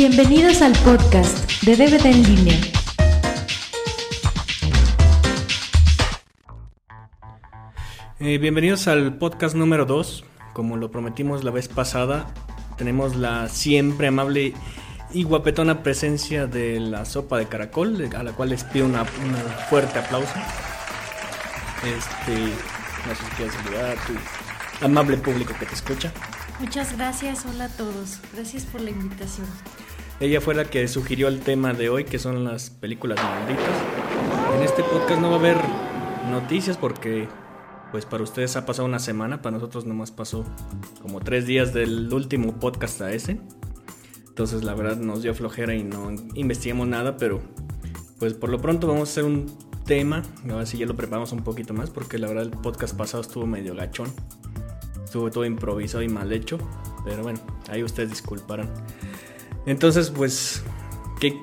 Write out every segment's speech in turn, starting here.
Bienvenidos al podcast de DVD en línea. Eh, bienvenidos al podcast número 2. Como lo prometimos la vez pasada, tenemos la siempre amable y guapetona presencia de la sopa de caracol, a la cual les pido una, una fuerte aplauso. Este, no sé si quieres saludar a tu amable público que te escucha. Muchas gracias, hola a todos. Gracias por la invitación. Ella fue la que sugirió el tema de hoy, que son las películas malditas. En este podcast no va a haber noticias porque, pues para ustedes ha pasado una semana, para nosotros nomás pasó como tres días del último podcast a ese. Entonces la verdad nos dio flojera y no investigamos nada, pero pues por lo pronto vamos a hacer un tema, a ver si ya lo preparamos un poquito más, porque la verdad el podcast pasado estuvo medio gachón. Estuvo todo improvisado y mal hecho, pero bueno, ahí ustedes disculparán. Entonces, pues, ¿qué,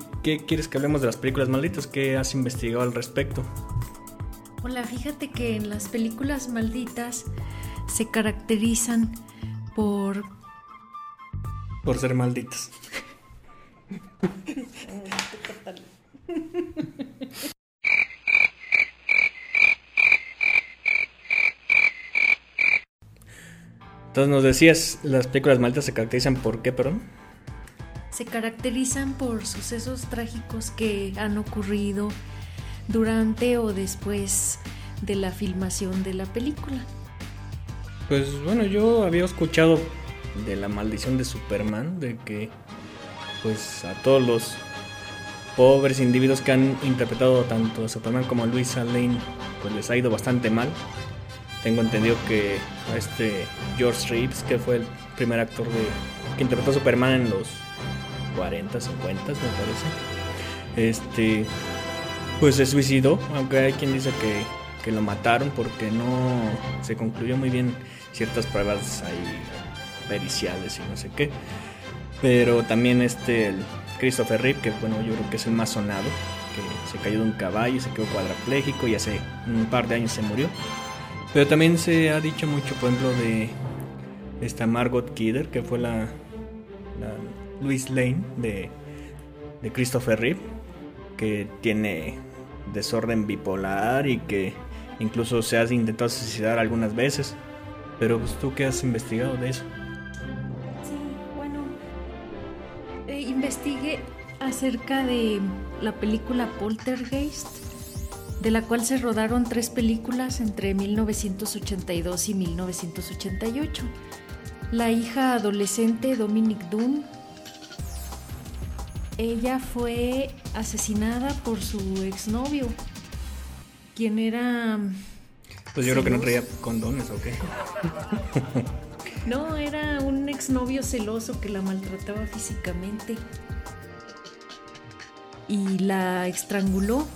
quieres que hablemos de las películas malditas? ¿Qué has investigado al respecto? Hola, fíjate que en las películas malditas se caracterizan por... Por ser malditas. Entonces nos decías, las películas malditas se caracterizan por qué, perdón? Se caracterizan por sucesos trágicos que han ocurrido durante o después de la filmación de la película. Pues bueno, yo había escuchado de la maldición de Superman, de que pues a todos los pobres individuos que han interpretado tanto a Superman como a Luisa Lane, pues les ha ido bastante mal. Tengo entendido que a este George Reeves, que fue el primer actor de, que interpretó a Superman en los 40, 50, me parece. Este, pues se suicidó, aunque hay quien dice que, que lo mataron porque no se concluyó muy bien ciertas pruebas ahí periciales y no sé qué. Pero también este, el Christopher Reeve, que bueno, yo creo que es el más sonado, que se cayó de un caballo se quedó cuadrapléjico y hace un par de años se murió. Pero también se ha dicho mucho, por ejemplo, de esta Margot Kidder, que fue la Louis Lane de, de Christopher Reeve, que tiene desorden bipolar y que incluso se ha intentado suicidar algunas veces. Pero pues, tú qué has investigado de eso? Sí, bueno, eh, investigué acerca de la película Poltergeist, de la cual se rodaron tres películas entre 1982 y 1988. La hija adolescente Dominic Dunn ella fue asesinada por su exnovio, quien era... Pues yo creo que no traía condones, ¿o qué? no, era un exnovio celoso que la maltrataba físicamente. Y la estranguló.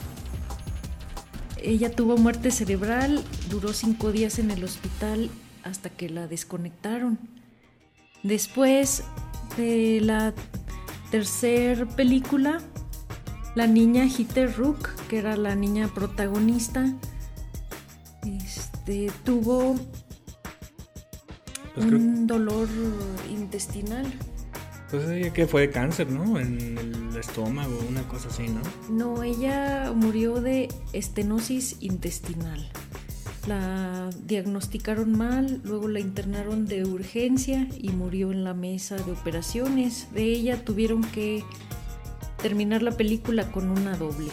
Ella tuvo muerte cerebral, duró cinco días en el hospital hasta que la desconectaron. Después de la tercer película, la niña Hitter Rook, que era la niña protagonista, este, tuvo pues un dolor intestinal. Pues ella que fue de cáncer, ¿no? En el estómago, una cosa así, ¿no? No, ella murió de estenosis intestinal. La diagnosticaron mal, luego la internaron de urgencia y murió en la mesa de operaciones. De ella tuvieron que terminar la película con una doble.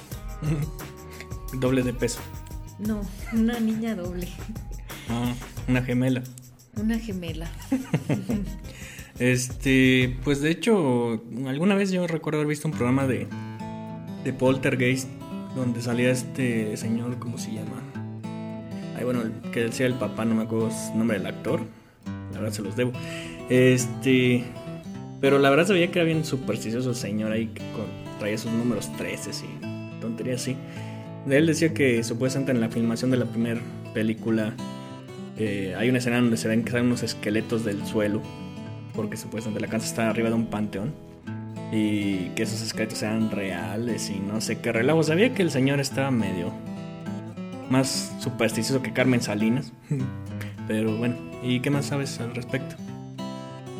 doble de peso. No, una niña doble. Ah, una gemela. Una gemela. este, pues de hecho, alguna vez yo recuerdo haber visto un programa de, de Poltergeist donde salía este señor, ¿cómo se llama? Bueno, que decía el papá, no me acuerdo el nombre del actor. La verdad se los debo. Este. Pero la verdad se veía que era bien supersticioso señor ahí que traía sus números 13 y tonterías así. Él decía que supuestamente en la filmación de la primera película eh, hay una escena donde se ven que salen unos esqueletos del suelo. Porque supuestamente la casa está arriba de un panteón. Y que esos esqueletos eran reales y no sé qué relajo. Sabía que el señor estaba medio más supersticioso que Carmen Salinas. Pero bueno, ¿y qué más sabes al respecto?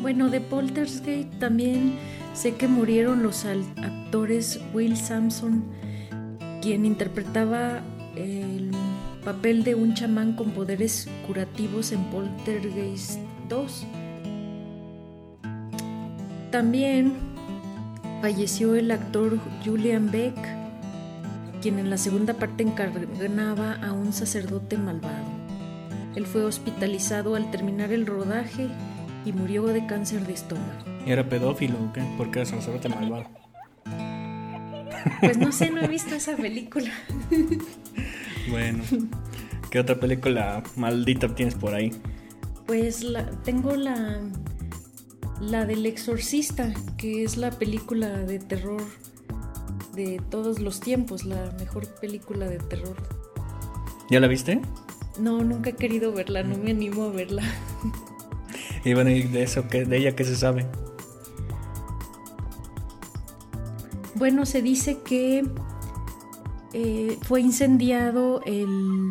Bueno, de Poltergeist también Sé que murieron los actores Will Sampson, quien interpretaba el papel de un chamán con poderes curativos en Poltergeist 2. También falleció el actor Julian Beck, quien en la segunda parte encarnaba a un sacerdote malvado. Él fue hospitalizado al terminar el rodaje y murió de cáncer de estómago. ¿Era pedófilo o qué? ¿Por qué era sacerdote malvado? Pues no sé, no he visto esa película. bueno, ¿qué otra película maldita tienes por ahí? Pues la, tengo la, la del exorcista, que es la película de terror de todos los tiempos, la mejor película de terror. ¿Ya la viste? No, nunca he querido verla, no me animo a verla. Y bueno, ¿y de eso, de ella qué se sabe? Bueno, se dice que eh, fue incendiado el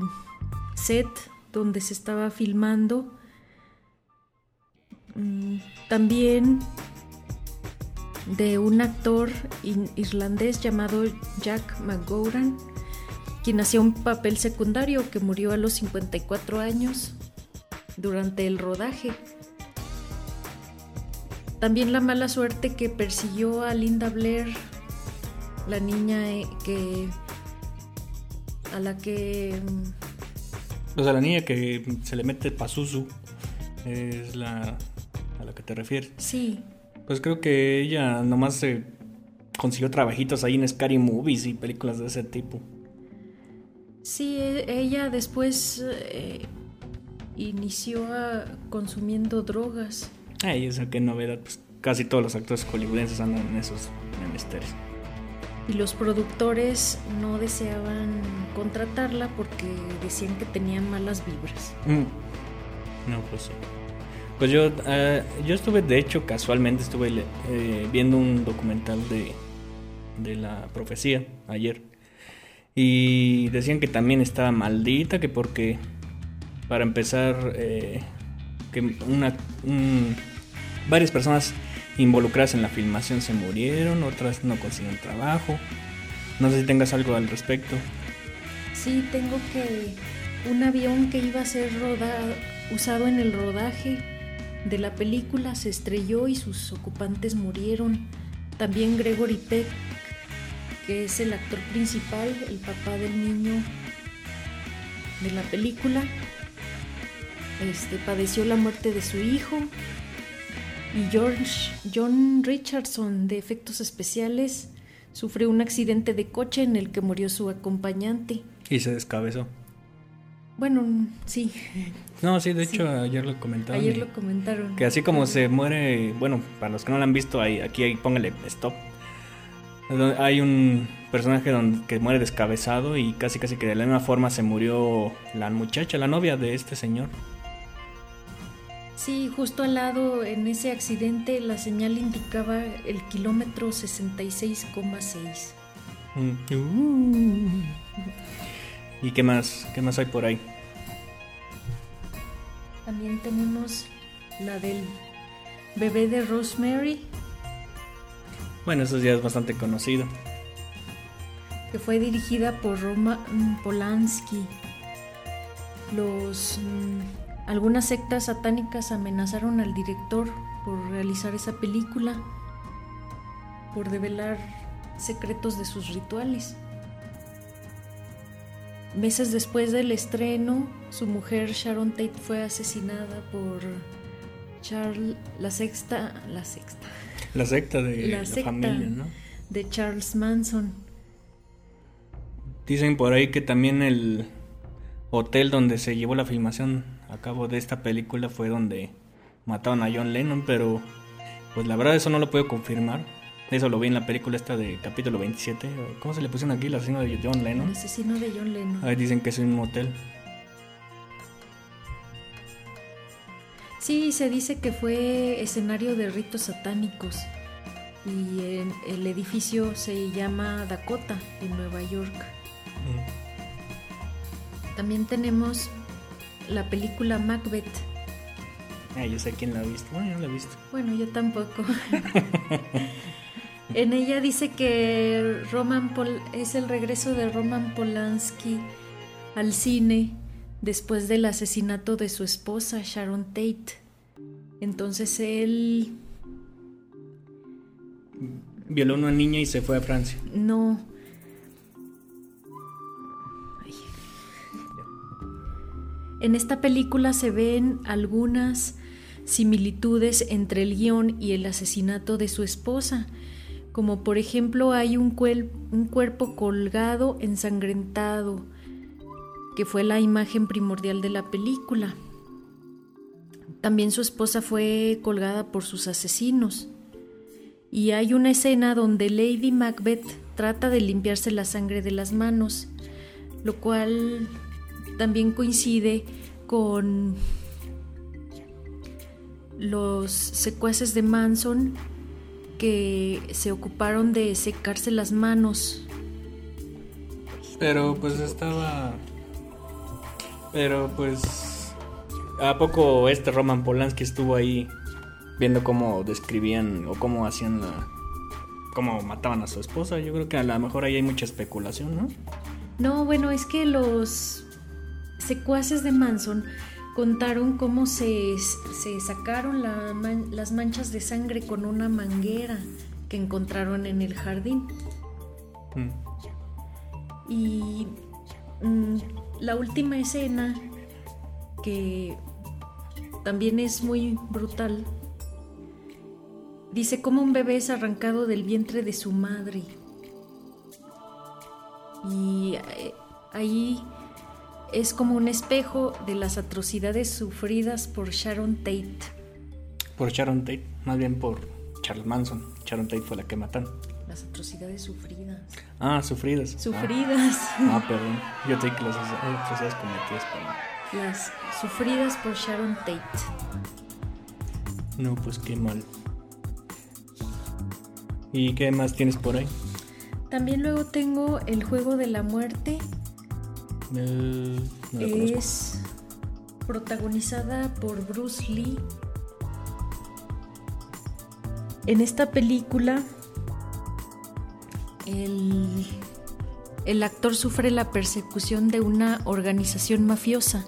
set donde se estaba filmando. Mm, también de un actor irlandés llamado Jack McGowran, quien hacía un papel secundario que murió a los 54 años durante el rodaje. También la mala suerte que persiguió a Linda Blair la niña eh, que a la que o sea la niña que se le mete Pazuzu es la a la que te refieres sí pues creo que ella nomás se consiguió trabajitos ahí en Scary Movies y películas de ese tipo sí e, ella después eh, inició a, consumiendo drogas ay esa qué novedad pues casi todos los actores hollywoodenses andan en esos menesteres y los productores no deseaban contratarla porque decían que tenían malas vibras. Mm. No, pues sí. Pues yo, uh, yo estuve, de hecho, casualmente estuve eh, viendo un documental de, de la profecía ayer. Y decían que también estaba maldita, que porque, para empezar, eh, que una, varias personas involucradas en la filmación se murieron, otras no consiguieron trabajo. No sé si tengas algo al respecto. Sí, tengo que un avión que iba a ser rodado, usado en el rodaje de la película se estrelló y sus ocupantes murieron. También Gregory Peck, que es el actor principal, el papá del niño de la película, este, padeció la muerte de su hijo y George, John Richardson de efectos especiales sufrió un accidente de coche en el que murió su acompañante. Y se descabezó. Bueno, sí. No, sí, de hecho ayer lo comentaron. Ayer lo comentaron. Que así como se muere, bueno, para los que no lo han visto, ahí, aquí ahí, póngale stop. Hay un personaje donde, que muere descabezado y casi casi que de la misma forma se murió la muchacha, la novia de este señor. Sí, justo al lado en ese accidente la señal indicaba el kilómetro 66,6. Mm. Uh. ¿Y qué más? ¿Qué más hay por ahí? También tenemos la del bebé de Rosemary. Bueno, eso ya es bastante conocido. Que fue dirigida por Roma Polanski. Los mm, algunas sectas satánicas amenazaron al director por realizar esa película, por develar secretos de sus rituales. Meses después del estreno, su mujer Sharon Tate fue asesinada por Charles, la sexta, la sexta. La secta de la, familia, ¿no? De Charles Manson. Dicen por ahí que también el hotel donde se llevó la filmación a cabo de esta película fue donde mataron a John Lennon, pero pues la verdad eso no lo puedo confirmar. Eso lo vi en la película esta de capítulo 27. ¿Cómo se le pusieron aquí el asesino de John Lennon? El asesino de John Lennon. Ahí dicen que es un motel. Sí, se dice que fue escenario de ritos satánicos y el edificio se llama Dakota en Nueva York. Mm. También tenemos la película Macbeth, Ah, yo sé quién la ha visto. Bueno, yo no la he visto. Bueno, yo tampoco. en ella dice que Roman Pol es el regreso de Roman Polanski al cine después del asesinato de su esposa Sharon Tate. Entonces él violó a una niña y se fue a Francia. No. En esta película se ven algunas similitudes entre el guion y el asesinato de su esposa, como por ejemplo hay un, un cuerpo colgado ensangrentado, que fue la imagen primordial de la película. También su esposa fue colgada por sus asesinos. Y hay una escena donde Lady Macbeth trata de limpiarse la sangre de las manos, lo cual también coincide con los secuaces de Manson que se ocuparon de secarse las manos. Pero pues estaba... Pero pues... ¿A poco este Roman Polanski estuvo ahí viendo cómo describían o cómo hacían la... cómo mataban a su esposa? Yo creo que a lo mejor ahí hay mucha especulación, ¿no? No, bueno, es que los secuaces de Manson contaron cómo se, sacaron las manchas de sangre con una manguera que encontraron en el jardín. Mm. Y mm, la última escena, que también es muy brutal, dice cómo un bebé es arrancado del vientre de su madre. Y eh, ahí es como un espejo de las atrocidades sufridas por Sharon Tate. Por Sharon Tate, más bien por Charles Manson. Sharon Tate fue la que mataron. Las atrocidades sufridas. Ah, sufridas. Sufridas. Ah, perdón. Yo te que las atrocidades cometidas por Las sufridas por Sharon Tate. No, pues qué mal. ¿Y qué más tienes por ahí? También luego tengo El Juego de la Muerte, es protagonizada por Bruce Lee. En esta película, el, el actor sufre la persecución de una organización mafiosa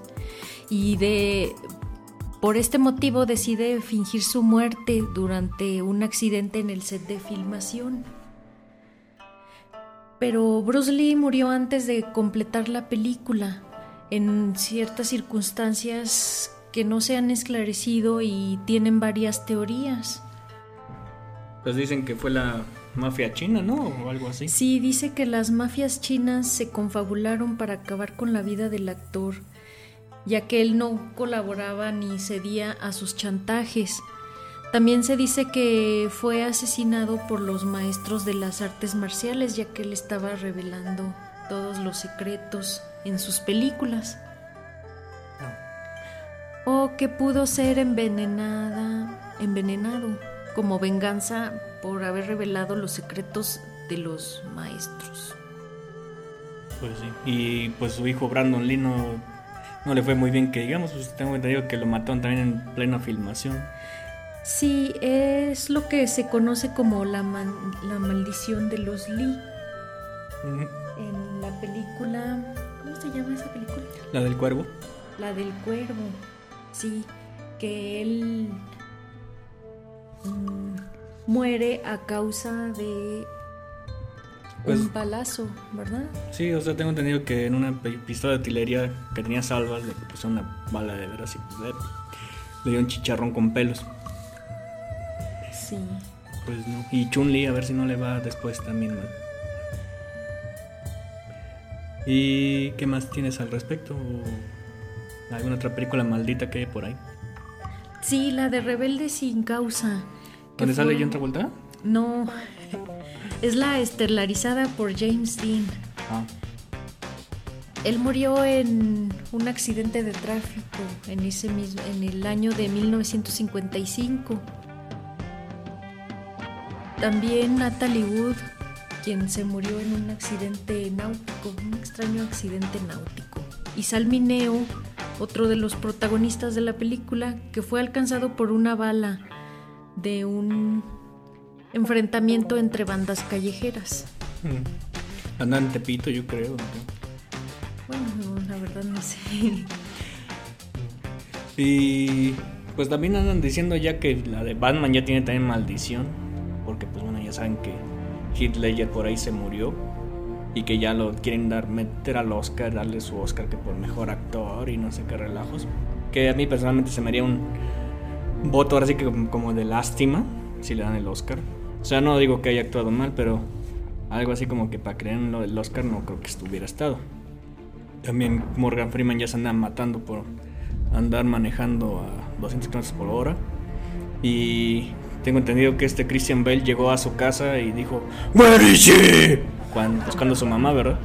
y de por este motivo decide fingir su muerte durante un accidente en el set de filmación. Pero Bruce Lee murió antes de completar la película, en ciertas circunstancias que no se han esclarecido y tienen varias teorías. Pues dicen que fue la mafia china, ¿no? O algo así. Sí, dice que las mafias chinas se confabularon para acabar con la vida del actor, ya que él no colaboraba ni cedía a sus chantajes. También se dice que fue asesinado por los maestros de las artes marciales ya que él estaba revelando todos los secretos en sus películas. O que pudo ser envenenada, envenenado como venganza por haber revelado los secretos de los maestros. Pues sí. Y pues su hijo Brandon Lee no, le fue muy bien que digamos, pues tengo entendido que lo mataron también en plena filmación. Sí, es lo que se conoce como la, la maldición de los Lee. En la película, ¿cómo se llama esa película? La del cuervo. La del cuervo, sí, que él mm, muere a causa de pues, un palazo, ¿verdad? Sí, o sea, tengo entendido que en una pistola de artillería que tenía salvas le puso una bala de veras y le dio un chicharrón con pelos. Sí. Pues no. Y Chun-Li, a ver si no le va después también mal. ¿Y qué más tienes al respecto? ¿Alguna otra película maldita que hay por ahí? Sí, la de Rebelde sin causa. ¿Dónde sale John Travolta? No, es la estelarizada por James Dean. Ah. Él murió en un accidente de tráfico en ese mismo, en el año de 1955. También Natalie Wood, quien se murió en un accidente náutico, un extraño accidente náutico. Y Salmineo, otro de los protagonistas de la película, que fue alcanzado por una bala de un enfrentamiento entre bandas callejeras. Mm. Andan Tepito, yo creo. Bueno, la verdad no sé. Y pues también andan diciendo ya que la de Batman ya tiene también maldición. Porque pues bueno, ya saben que Heath Ledger por ahí se murió. Y que ya lo quieren dar, meter al Oscar, darle su Oscar que por mejor actor y no sé qué relajos. Que a mí personalmente se me haría un voto ahora sí que como de lástima si le dan el Oscar. O sea, no digo que haya actuado mal, pero algo así como que para creer en del Oscar no creo que estuviera estado. También Morgan Freeman ya se anda matando por andar manejando a 200 km por hora. Y tengo entendido que este Christian Bale llegó a su casa y dijo, Where is she? Cuando, buscando a su mamá, ¿verdad?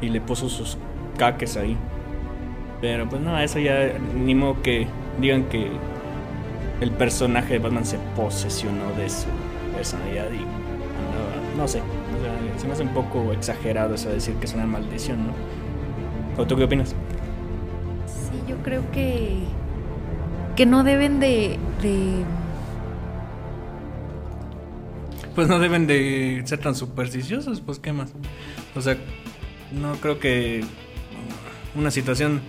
Y le puso sus caques ahí. Pero pues no, eso ya ni modo que digan que el personaje de Batman se posesionó de su personalidad y no sé, se me hace un poco exagerado eso de decir que es una maldición, ¿no? ¿O tú qué opinas? Sí, yo creo que que no deben de, de pues no deben de ser tan supersticiosos, pues qué más. O sea, no creo que una situación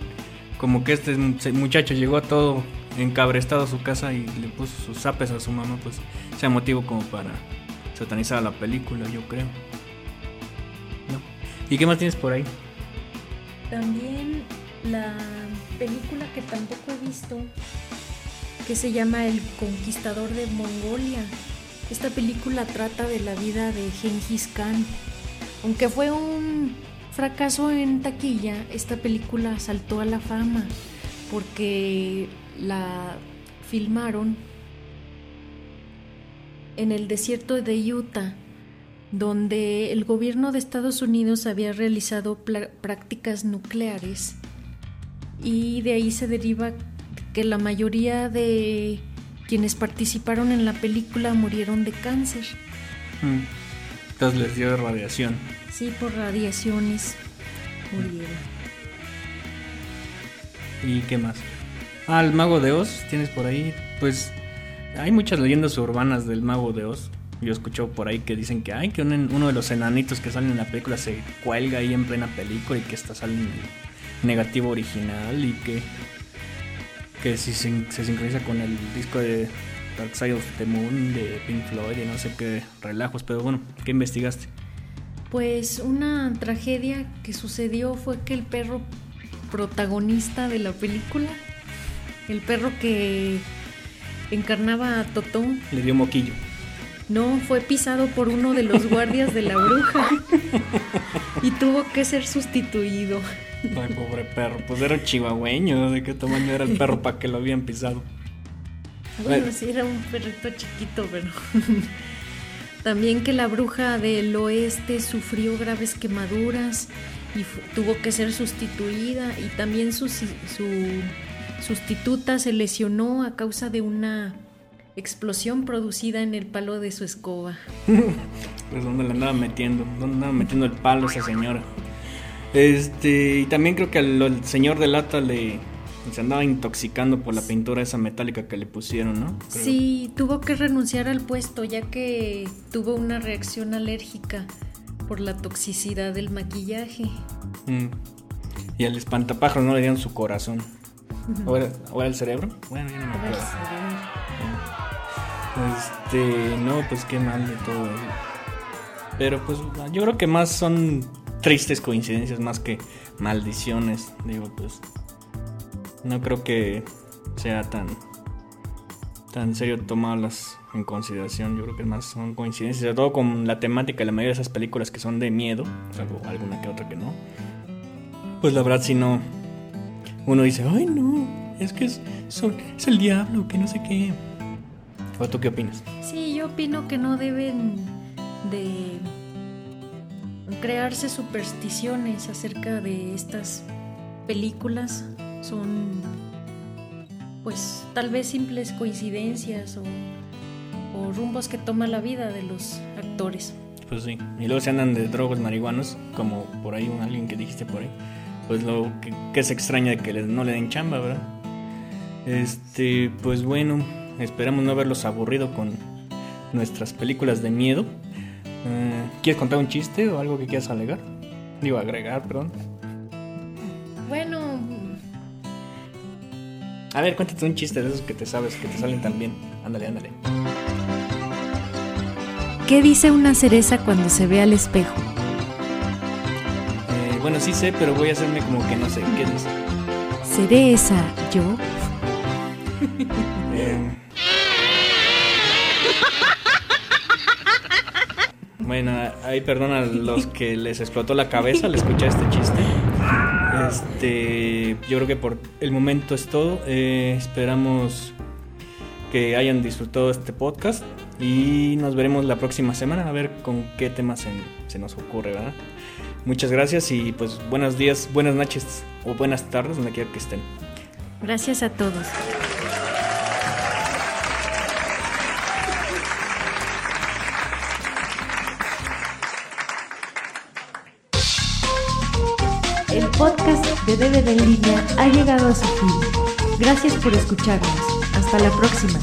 como que este muchacho llegó a todo encabrestado a su casa y le puso sus zapes a su mamá, pues sea motivo como para satanizar la película, yo creo. ¿Y qué más tienes por ahí? También la película que tampoco he visto, que se llama El Conquistador de Mongolia. Esta película trata de la vida de Genghis Khan. Aunque fue un fracaso en taquilla, esta película saltó a la fama porque la filmaron en el desierto de Utah, donde el gobierno de Estados Unidos había realizado prácticas nucleares y de ahí se deriva que la mayoría de quienes participaron en la película murieron de cáncer. Mm. Entonces les dio radiación. Sí, por radiaciones murieron. ¿Y qué más? Ah, el mago de Oz, tienes por ahí. Pues hay muchas leyendas urbanas del mago de Oz. Yo escucho por ahí que dicen que hay que uno de los enanitos que salen en la película se cuelga ahí en plena película y que está saliendo negativo original y que que si se, se, sincroniza con el disco de Dark Side of the Moon de Pink Floyd y no sé qué relajos, pero bueno, ¿qué investigaste? Pues una tragedia que sucedió fue que el perro protagonista de la película el perro que encarnaba a Totón. Le dio moquillo. No, fue pisado por uno de los guardias de la bruja y tuvo que ser sustituido. Ay, pobre perro. Pues era chihuahueño. ¿De qué tamaño era el perro para que lo habían pisado? Bueno, sí, era un perrito chiquito, pero. También que la bruja del oeste sufrió graves quemaduras y tuvo que ser sustituida. Y también su, su sustituta se lesionó a causa de una explosión producida en el palo de su escoba. pues dónde le andaba metiendo, dónde andaba metiendo el palo esa señora. Este, y también creo que al, señor de lata le se andaba intoxicando por la pintura esa metálica que le pusieron, ¿no? Sí, tuvo que renunciar al puesto ya que tuvo una reacción alérgica por la toxicidad del maquillaje. Mm. Y al espantapájaro no le dieron su corazón. ¿O era, el cerebro? Bueno, ya no me acuerdo. Este, no, pues qué mal de todo Pero pues yo creo que más son tristes coincidencias más que maldiciones. Digo, pues no creo que sea tan tan serio tomarlas en consideración. Yo creo que más son coincidencias, sobre todo con la temática de la mayoría de esas películas que son de miedo, salvo alguna que otra que no. Pues la verdad si no uno dice, ay no, es que es, es el diablo, que no sé qué. ¿O tú qué opinas? Sí, yo opino que no deben de crearse supersticiones acerca de estas películas. Son pues tal vez simples coincidencias o, o rumbos que toma la vida de los actores. Pues sí, y luego se andan de drogos marihuanos, como por ahí un alguien que dijiste por ahí pues lo que, se extraña de que no le den chamba, ¿verdad? Este, pues bueno, esperamos no haberlos aburrido con nuestras películas de miedo. Eh, ¿Quieres contar un chiste o algo que quieras alegar? Digo, agregar, perdón. Bueno. A ver, cuéntate un chiste de esos que te sabes, que te salen tan bien. Ándale, ándale. ¿Qué dice una cereza cuando se ve al espejo? Eh, bueno, sí sé, pero voy a hacerme como que no sé. ¿Qué dice? ¿Seré esa yo? bueno, ahí perdón a los que les explotó la cabeza al escuchar este chiste. Este, yo creo que por el momento es todo. Eh, esperamos que hayan disfrutado este podcast y nos veremos la próxima semana a ver con qué temas se, nos ocurre, ¿verdad? Muchas gracias y pues buenos días, buenas noches o buenas tardes donde quiera que estén. Gracias a todos. Podcast de DVD en línea ha llegado a su fin. Gracias por escucharnos. Hasta la próxima.